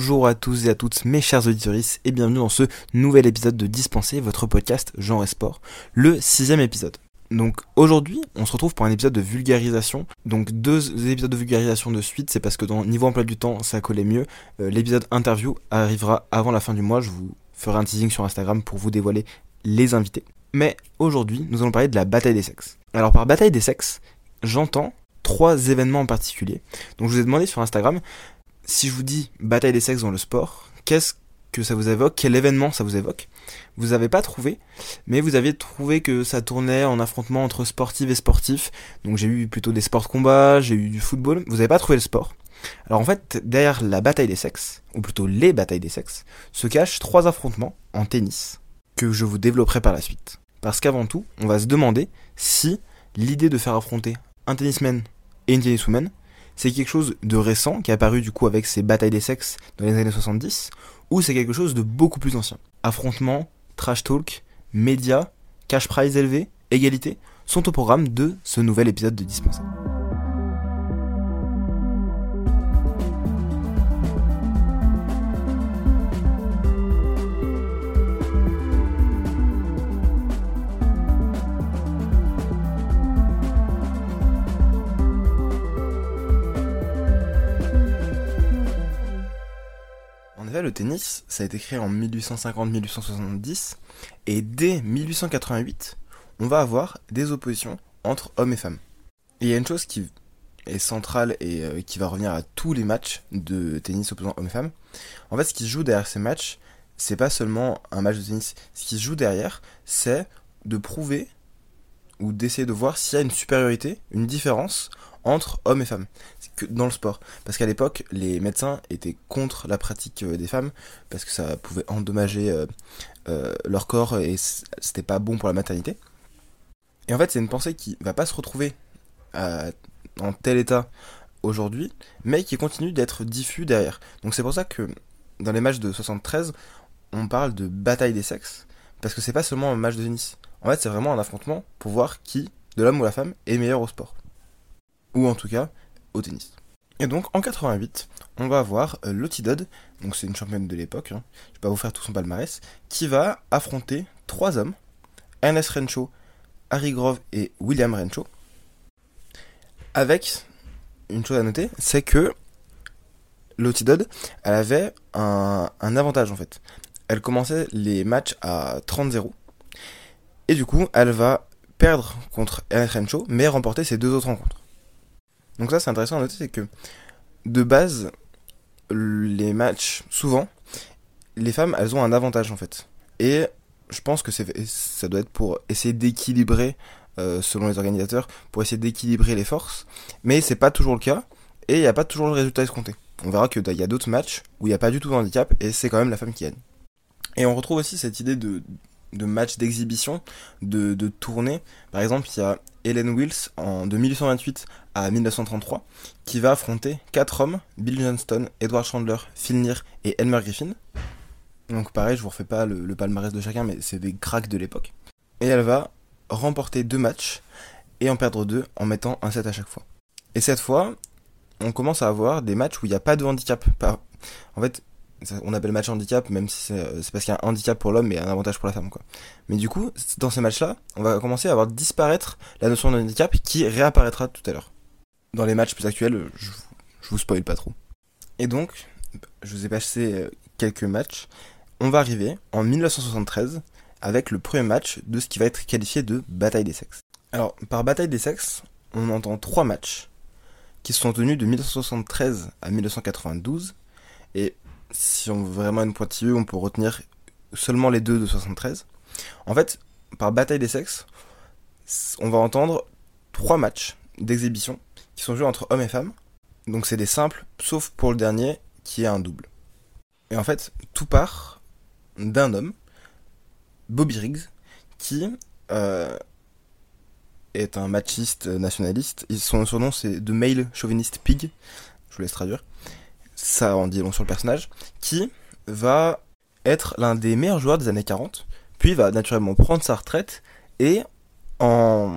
Bonjour à tous et à toutes mes chers auditeurs et bienvenue dans ce nouvel épisode de Dispenser, votre podcast genre sport, le sixième épisode. Donc aujourd'hui, on se retrouve pour un épisode de vulgarisation. Donc deux épisodes de vulgarisation de suite, c'est parce que dans niveau emploi du temps, ça collait mieux. Euh, l'épisode interview arrivera avant la fin du mois, je vous ferai un teasing sur Instagram pour vous dévoiler les invités. Mais aujourd'hui, nous allons parler de la bataille des sexes. Alors par bataille des sexes, j'entends trois événements en particulier. Donc je vous ai demandé sur Instagram si je vous dis bataille des sexes dans le sport, qu'est-ce que ça vous évoque? Quel événement ça vous évoque? Vous n'avez pas trouvé, mais vous aviez trouvé que ça tournait en affrontement entre sportifs et sportifs. Donc j'ai eu plutôt des sports de combat, j'ai eu du football. Vous n'avez pas trouvé le sport. Alors en fait, derrière la bataille des sexes, ou plutôt les batailles des sexes, se cachent trois affrontements en tennis que je vous développerai par la suite. Parce qu'avant tout, on va se demander si l'idée de faire affronter un tennisman et une tenniswoman c'est quelque chose de récent qui est apparu du coup avec ces batailles des sexes dans les années 70 ou c'est quelque chose de beaucoup plus ancien. Affrontements, trash talk, médias, cash prize élevé, égalité sont au programme de ce nouvel épisode de Dispensable. Le tennis, ça a été créé en 1850-1870, et dès 1888, on va avoir des oppositions entre hommes et femmes. Il y a une chose qui est centrale et euh, qui va revenir à tous les matchs de tennis opposant hommes et femmes. En fait, ce qui se joue derrière ces matchs, c'est pas seulement un match de tennis. Ce qui se joue derrière, c'est de prouver ou d'essayer de voir s'il y a une supériorité, une différence entre hommes et femmes que dans le sport. Parce qu'à l'époque, les médecins étaient contre la pratique euh, des femmes parce que ça pouvait endommager euh, euh, leur corps et c'était pas bon pour la maternité. Et en fait, c'est une pensée qui va pas se retrouver en tel état aujourd'hui, mais qui continue d'être diffus derrière. Donc c'est pour ça que dans les matchs de 73, on parle de bataille des sexes parce que c'est pas seulement un match de tennis. En fait, c'est vraiment un affrontement pour voir qui, de l'homme ou la femme, est meilleur au sport ou en tout cas au tennis. Et donc en 88, on va avoir euh, Lottie Dodd, donc c'est une championne de l'époque, hein, je vais pas vous faire tout son palmarès, qui va affronter trois hommes, Ernest Renshaw, Harry Grove et William Renshaw, avec une chose à noter, c'est que Lottie Dodd, elle avait un, un, avantage en fait. Elle commençait les matchs à 30-0, et du coup, elle va perdre contre Ernest Renshaw, mais remporter ses deux autres rencontres. Donc ça c'est intéressant à noter, c'est que de base, les matchs, souvent, les femmes, elles ont un avantage en fait. Et je pense que ça doit être pour essayer d'équilibrer, euh, selon les organisateurs, pour essayer d'équilibrer les forces. Mais c'est pas toujours le cas, et il n'y a pas toujours le résultat escompté. On verra qu'il y a d'autres matchs où il n'y a pas du tout de handicap, et c'est quand même la femme qui gagne. Et on retrouve aussi cette idée de, match d'exhibition, de, de tournée. Par exemple, il y a Helen Wills en, de 1828 à 1933 qui va affronter quatre hommes, Bill Johnston, Edward Chandler, Phil Neer et Elmer Griffin. Donc pareil, je vous refais pas le, palmarès de chacun, mais c'est des cracks de l'époque. Et elle va remporter deux matchs et en perdre deux en mettant un set à chaque fois. Et cette fois, on commence à avoir des matchs où il n'y a pas de handicap. En fait, on appelle match handicap, même si euh, c'est parce qu'il y a un handicap pour l'homme et un avantage pour la femme, quoi. Mais du coup, dans ces matchs-là, on va commencer à voir disparaître la notion de handicap qui réapparaîtra tout à l'heure. Dans les matchs plus actuels, je, vous spoil pas trop. Et donc, je vous ai passé euh, quelques matchs. On va arriver en 1973 avec le premier match de ce qui va être qualifié de bataille des sexes. Alors, par bataille des sexes, on entend trois matchs qui se sont tenus de 1973 à 1992 et si on veut vraiment une pointilleuse, on peut retenir seulement les deux de 73. En fait, par bataille des sexes, on va entendre trois matchs d'exhibition qui sont joués entre hommes et femmes. Donc c'est des simples, sauf pour le dernier qui est un double. Et en fait, tout part d'un homme, Bobby Riggs, qui euh, est un machiste nationaliste. Son surnom c'est The Male Chauvinist Pig. Je vous laisse traduire ça en dit long sur le personnage, qui va être l'un des meilleurs joueurs des années 40, puis va naturellement prendre sa retraite, et en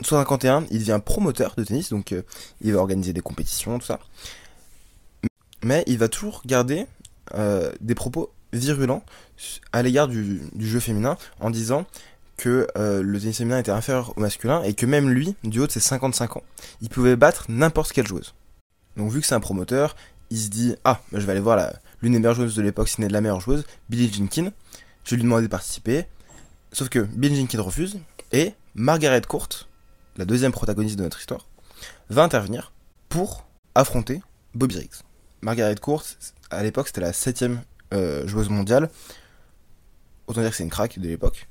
1951, il devient promoteur de tennis, donc euh, il va organiser des compétitions, tout ça. mais il va toujours garder euh, des propos virulents à l'égard du, jeu féminin en disant que euh, le tennis féminin était inférieur au masculin et que même lui, du haut de ses 55 ans, il pouvait battre n'importe quelle joueuse. Donc vu que c'est un promoteur, il se dit ah bah, je vais aller voir l'une des meilleures joueuses de l'époque, si n'est la meilleure joueuse, Billie Jenkins. Je vais lui demander de participer. Sauf que Billie Jenkins refuse et Margaret Court, la deuxième protagoniste de notre histoire, va intervenir pour affronter Bobby Riggs. Margaret Court, à l'époque, c'était la septième euh, joueuse mondiale. Autant dire que c'est une craque de l'époque.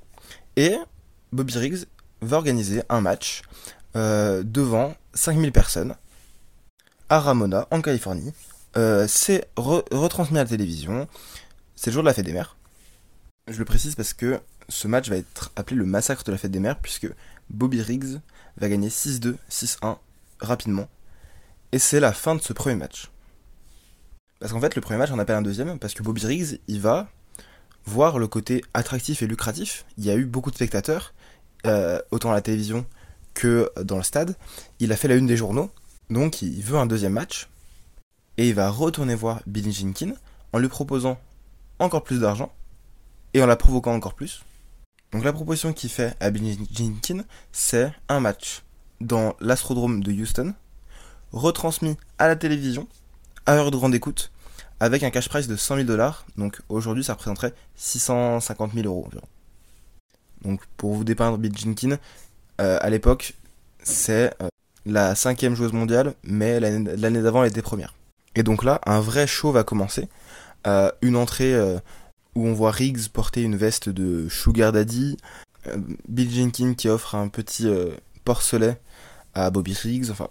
Et Bobby Riggs va organiser un match euh, devant 5000 personnes à Ramona, en Californie. Euh, c'est retransmis à la télévision. C'est le jour de la fête des mères. Je le précise parce que ce match va être appelé le massacre de la fête des mères, puisque Bobby Riggs va gagner 6-2, 6-1 rapidement. Et c'est la fin de ce premier match. Parce qu'en fait, le premier match, on appelle un deuxième, parce que Bobby Riggs, il va voir le côté attractif et lucratif. Il y a eu beaucoup de spectateurs, euh, autant à la télévision que dans le stade. Il a fait la une des journaux, donc il veut un deuxième match. Et il va retourner voir Billy Jenkins en lui proposant encore plus d'argent et en la provoquant encore plus. Donc la proposition qu'il fait à Billy Jenkins, c'est un match dans l'Astrodrome de Houston, retransmis à la télévision, à heure de grande écoute, avec un cash price de 100 000 dollars. Donc aujourd'hui, ça représenterait 650 000 euros environ. Donc pour vous dépeindre Bill Jenkins, euh, à l'époque, c'est euh, la cinquième joueuse mondiale, mais l'année d'avant, elle était première. Et donc là, un vrai show va commencer. Euh, une entrée où on voit Riggs porter une veste de Sugar Daddy, Bill Jenkins qui offre un petit porcelet à Bobby Riggs, enfin,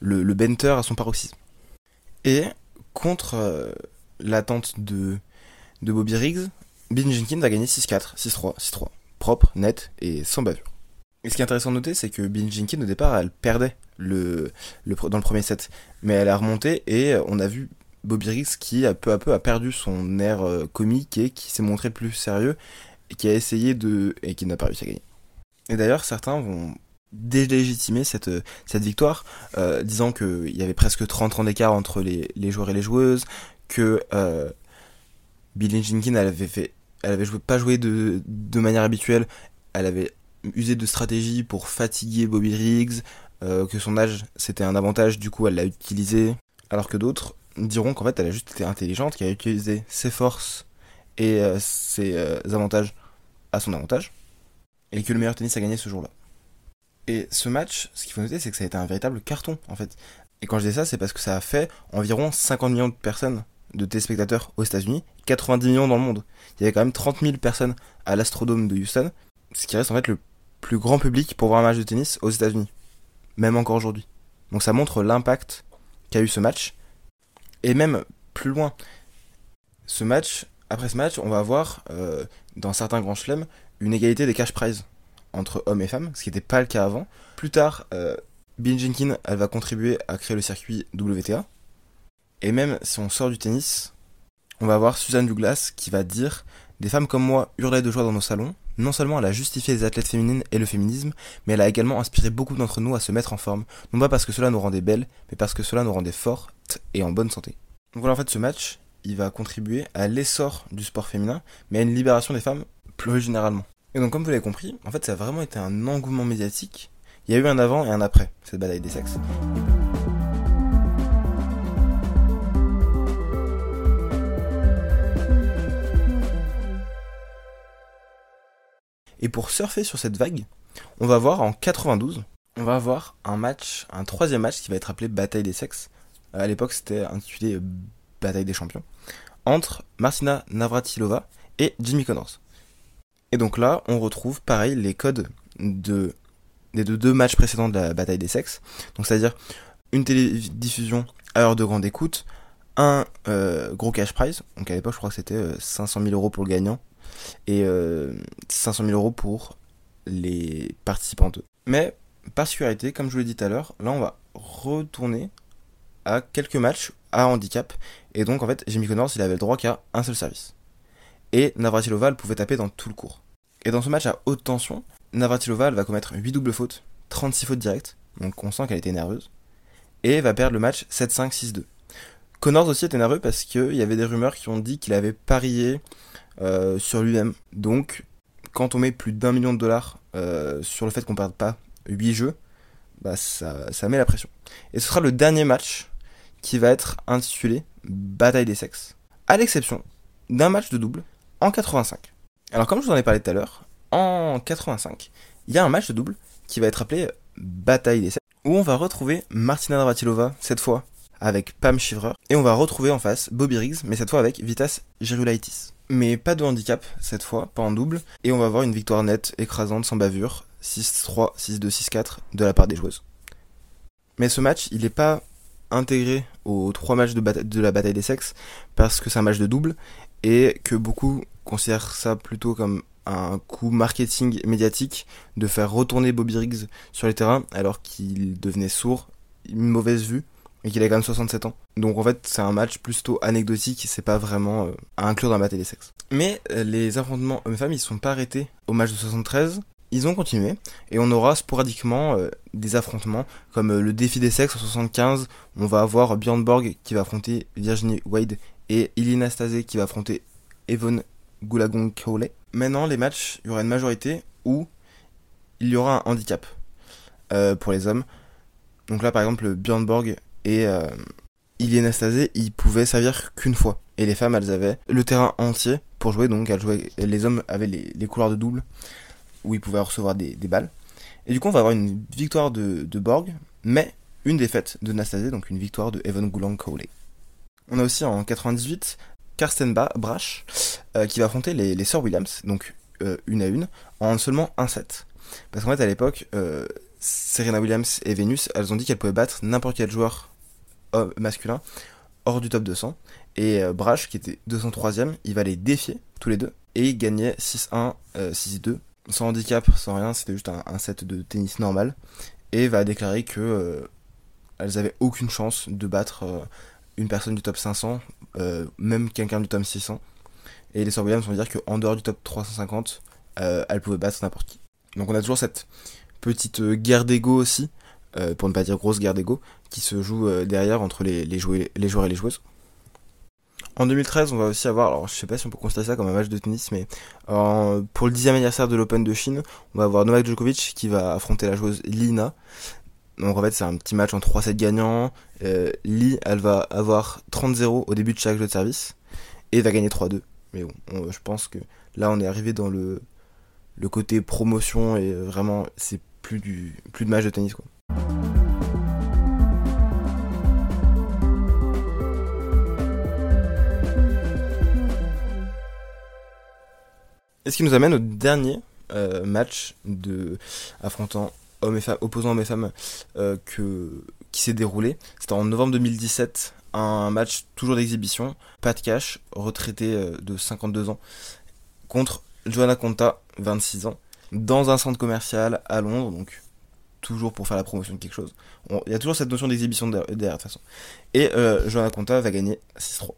le, Benter à son paroxysme. Et contre euh, l'attente de, de Bobby Riggs, Bill Jenkins a gagné 6-4, 6-3, 6-3. Propre, net et sans bavure. Et ce qui est intéressant de noter, c'est que Bill Jenkins, au départ, elle perdait le, dans le premier set. Mais elle a remonté et on a vu Bobby Riggs qui, peu à peu, a perdu son air euh, comique et qui s'est montré plus sérieux et qui a essayé de. et qui n'a pas réussi à gagner. Et d'ailleurs, certains vont délégitimer cette, cette victoire, euh, disant qu'il y avait presque 30 ans d'écart entre les, les, joueurs et les joueuses, que euh, Billie Jenkins, elle avait, fait, elle avait joué, pas joué de, de manière habituelle, elle avait usé de stratégie pour fatiguer Bobby Riggs, euh, que son âge c'était un avantage, du coup elle l'a utilisé, alors que d'autres diront qu'en fait elle a juste été intelligente, qu'elle a utilisé ses forces et euh, ses euh, avantages à son avantage, et que le meilleur tennis a gagné ce jour-là. Et ce match, ce qu'il faut noter, c'est que ça a été un véritable carton, en fait. Et quand je dis ça, c'est parce que ça a fait environ 50 millions de personnes, de téléspectateurs aux États-Unis, 90 millions dans le monde. Il y avait quand même 30 000 personnes à l'Astrodome de Houston, ce qui reste en fait le plus grand public pour voir un match de tennis aux États-Unis, même encore aujourd'hui. Donc ça montre l'impact qu'a eu ce match. Et même plus loin, ce match, après ce match, on va avoir, euh, dans certains grands chelems, une égalité des cash prizes entre hommes et femmes, ce qui n'était pas le cas avant. Plus tard, euh, Bill Jenkins, elle va contribuer à créer le circuit WTA. Et même si on sort du tennis, on va voir Suzanne Douglas qui va dire Des femmes comme moi hurlaient de joie dans nos salons. Non seulement elle a justifié les athlètes féminines et le féminisme, mais elle a également inspiré beaucoup d'entre nous à se mettre en forme, non pas parce que cela nous rendait belles, mais parce que cela nous rendait fortes et en bonne santé. Donc voilà, en fait, ce match, il va contribuer à l'essor du sport féminin, mais à une libération des femmes plus généralement. Et donc, comme vous l'avez compris, en fait, ça a vraiment été un engouement médiatique. Il y a eu un avant et un après, cette bataille des sexes. Et pour surfer sur cette vague, on va voir en 92, on va avoir un match, un troisième match qui va être appelé Bataille des sexes. À l'époque, c'était intitulé Bataille des champions. Entre Martina Navratilova et Jimmy Connors. Et donc là, on retrouve pareil les codes de, des deux matchs précédents de la bataille des sexes. Donc c'est-à-dire une télédiffusion à heure de grande écoute, un euh, gros cash prize. Donc à l'époque, je crois que c'était 500 euh, 000 euros pour le gagnant et 500 euh, 000 euros pour les participantes. Mais particularité, comme je vous l'ai dit tout à l'heure, là on va retourner à quelques matchs à handicap. Et donc en fait, Jimmy Connors, il avait le droit qu'à un seul service. Et Navratilova, pouvait taper dans tout le cours. Et dans ce match à haute tension, Navratilova va commettre 8 doubles fautes, 36 fautes directes, donc on sent qu'elle était nerveuse, et va perdre le match 7-5, 6-2. Connors aussi était nerveux parce qu'il y avait des rumeurs qui ont dit qu'il avait parié euh, sur lui-même. Donc, quand on met plus d'un million de dollars euh, sur le fait qu'on perde pas 8 jeux, bah ça, ça met la pression. Et ce sera le dernier match qui va être intitulé Bataille des sexes, à l'exception d'un match de double en 85. Alors comme je vous en ai parlé tout à l'heure, en 85, il y a un match de double qui va être appelé Bataille des sexes, où on va retrouver Martina Navratilova, cette fois avec Pam Shivrer, et on va retrouver en face Bobby Riggs, mais cette fois avec Vitas Gerulaitis. Mais pas de handicap cette fois, pas en double, et on va avoir une victoire nette, écrasante, sans bavure, 6-3, 6-2, 6-4 de la part des joueuses. Mais ce match, il n'est pas intégré aux trois matchs de, de, la bataille des sexes parce que c'est un match de double et que beaucoup considèrent ça plutôt comme un coup marketing médiatique de faire retourner Bobby Riggs sur les terrains alors qu'il devenait sourd, une mauvaise vue et qu'il a quand même 67 ans. Donc en fait, c'est un match plutôt anecdotique, c'est pas vraiment euh, à inclure dans la bataille des sexes. Mais euh, les affrontements hommes-femmes, ils sont pas arrêtés au match de 73. Ils ont continué et on aura sporadiquement euh, des affrontements comme le défi des sexes en 75. On va avoir Björn Borg qui va affronter Virginie Wade et Ilina Stase qui va affronter Evon Gulagong Kaole. Maintenant, les matchs, il y aura une majorité où il y aura un handicap pour les hommes. Donc là, par exemple, Björn Borg et euh, Iliana Stasé, il pouvait servir qu'une fois. Et les femmes, elles avaient le terrain entier pour jouer, donc elles jouaient, les hommes avaient les, couloirs de double où ils pouvaient recevoir des, balles. Et du coup, on va avoir une victoire de, Borg, mais une défaite de Nastase, donc une victoire de Evan Goulang Cowley. On a aussi en 98 Karsten Brash euh, qui va affronter les, les Sœurs Williams, donc euh, une à une, en seulement un set. Parce qu'en fait, à l'époque, euh, Serena Williams et Venus, elles ont dit qu'elles pouvaient battre n'importe quel joueur masculin hors du top 200. Et euh, Brash, qui était 203ème, il va les défier tous les deux et gagner 6-1, 6-2, sans handicap, sans rien, c'était juste un, set de tennis normal. Et va déclarer que euh, elles avaient aucune chance de battre euh, une personne du top 500, même quelqu'un du top 600. Et les Sir Williams vont dire qu'en dehors du top 350, elles pouvaient battre n'importe qui. Donc on a toujours cette petite guerre d'ego aussi, euh, pour ne pas dire grosse guerre d'ego, qui se joue euh, derrière entre les, joueurs, et les joueuses. En 2013, on va aussi avoir, alors je sais pas si on peut constater ça comme un match de tennis, mais pour le dixième anniversaire de l'Open de Chine, on va avoir Novak Djokovic qui va affronter la joueuse Lina. Donc en fait, c'est un petit match en 3-7 gagnants. Euh, Li, elle va avoir 30-0 au début de chaque jeu de service et va gagner 3-2. Mais bon, je pense que là, on est arrivé dans le, côté promotion et vraiment, c'est plus, plus de match de tennis quoi. Et ce qui nous amène au dernier euh, match de affrontant hommes et femmes, opposant hommes et femmes euh, qui s'est déroulé? C'était en novembre 2017, un match toujours d'exhibition. Pat Cash, retraité euh, de 52 ans, contre Joanna Conta, 26 ans, dans un centre commercial à Londres, donc toujours pour faire la promotion de quelque chose. Il y a toujours cette notion d'exhibition derrière, de toute façon. Et euh, Joanna Conta va gagner 6-3.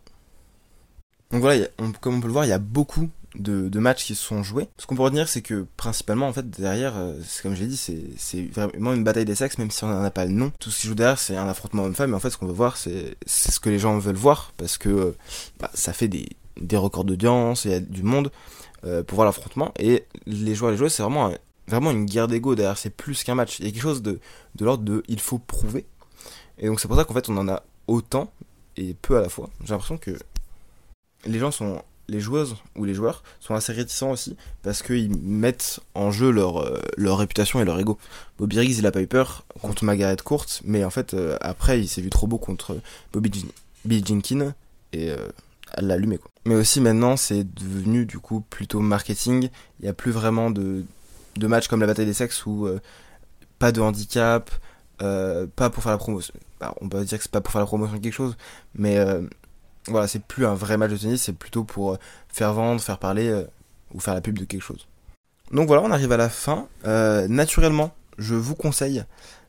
Donc voilà, comme on peut le voir, il y a beaucoup de, matchs qui se sont joués. Ce qu'on peut retenir, c'est que principalement, en fait, derrière, euh, c'est comme je l'ai dit, c'est vraiment une bataille des sexes, même si on n'en a pas le nom. Tout ce qui joue derrière, c'est un affrontement homme-femme, mais en fait, ce qu'on veut voir, c'est ce que les gens veulent voir, parce que euh, bah, ça fait des, records d'audience, il y a du monde euh, pour voir l'affrontement, et les joueurs les joueuses, c'est vraiment vraiment une guerre d'ego derrière, c'est plus qu'un match. Il y a quelque chose de, de l'ordre de il faut prouver. Et donc c'est pour ça qu'en fait on en a autant et peu à la fois. J'ai l'impression que les gens sont les joueuses ou les joueurs sont assez réticents aussi parce qu'ils mettent en jeu leur, euh, leur réputation et leur ego. Bobby Riggs il a pas eu peur contre Margaret Court mais en fait euh, après il s'est vu trop beau contre Bobby Jenkins et euh, elle l'a allumé quoi. Mais aussi maintenant c'est devenu du coup plutôt marketing, il n'y a plus vraiment de, de matchs comme la bataille des sexes où euh, pas de handicap, euh, pas pour faire la promotion. Bah, on peut dire que c'est pas pour faire la promotion de quelque chose, mais euh, voilà, c'est plus un vrai match de tennis, c'est plutôt pour faire vendre, faire parler ou faire la pub de quelque chose. Donc voilà, on arrive à la fin. naturellement, je vous conseille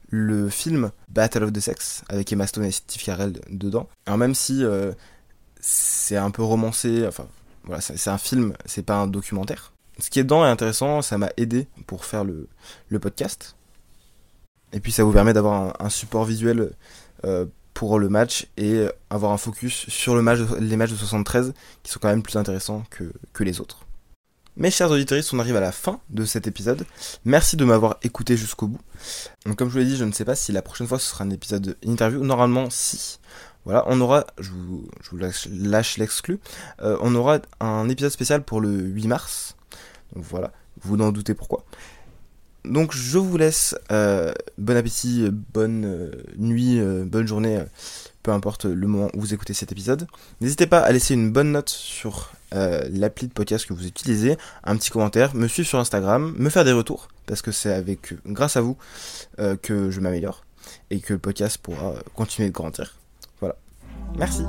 le film Battle of the Sex avec Emma Stone et Steve Carell dedans. Alors même si c'est un peu romancé, enfin voilà, c'est un film, c'est pas un documentaire ce qui est dedans est intéressant, ça m'a aidé pour faire le, podcast. Et puis ça vous permet d'avoir un, support visuel euh, pour le match et avoir un focus sur les matchs de 73 qui sont quand même plus intéressants que, les autres. Mes chers auditeurs, on arrive à la fin de cet épisode. Merci de m'avoir écouté jusqu'au bout. Donc, comme je vous l'ai dit, je ne sais pas si la prochaine fois ce sera un épisode interview. Normalement, si. Voilà, on aura, je vous, je vous lâche, l'exclu, euh, on aura un épisode spécial pour le 8 mars. Donc voilà, vous n'en doutez pourquoi. Donc je vous laisse. Euh, bon appétit, bonne euh, nuit, bonne journée, peu importe le moment où vous écoutez cet épisode. N'hésitez pas à laisser une bonne note sur euh, l'appli de podcast que vous utilisez, un petit commentaire, me suivre sur Instagram, me faire des retours, parce que c'est avec grâce à vous euh, que je m'améliore et que le podcast pourra continuer de grandir. Voilà. Merci.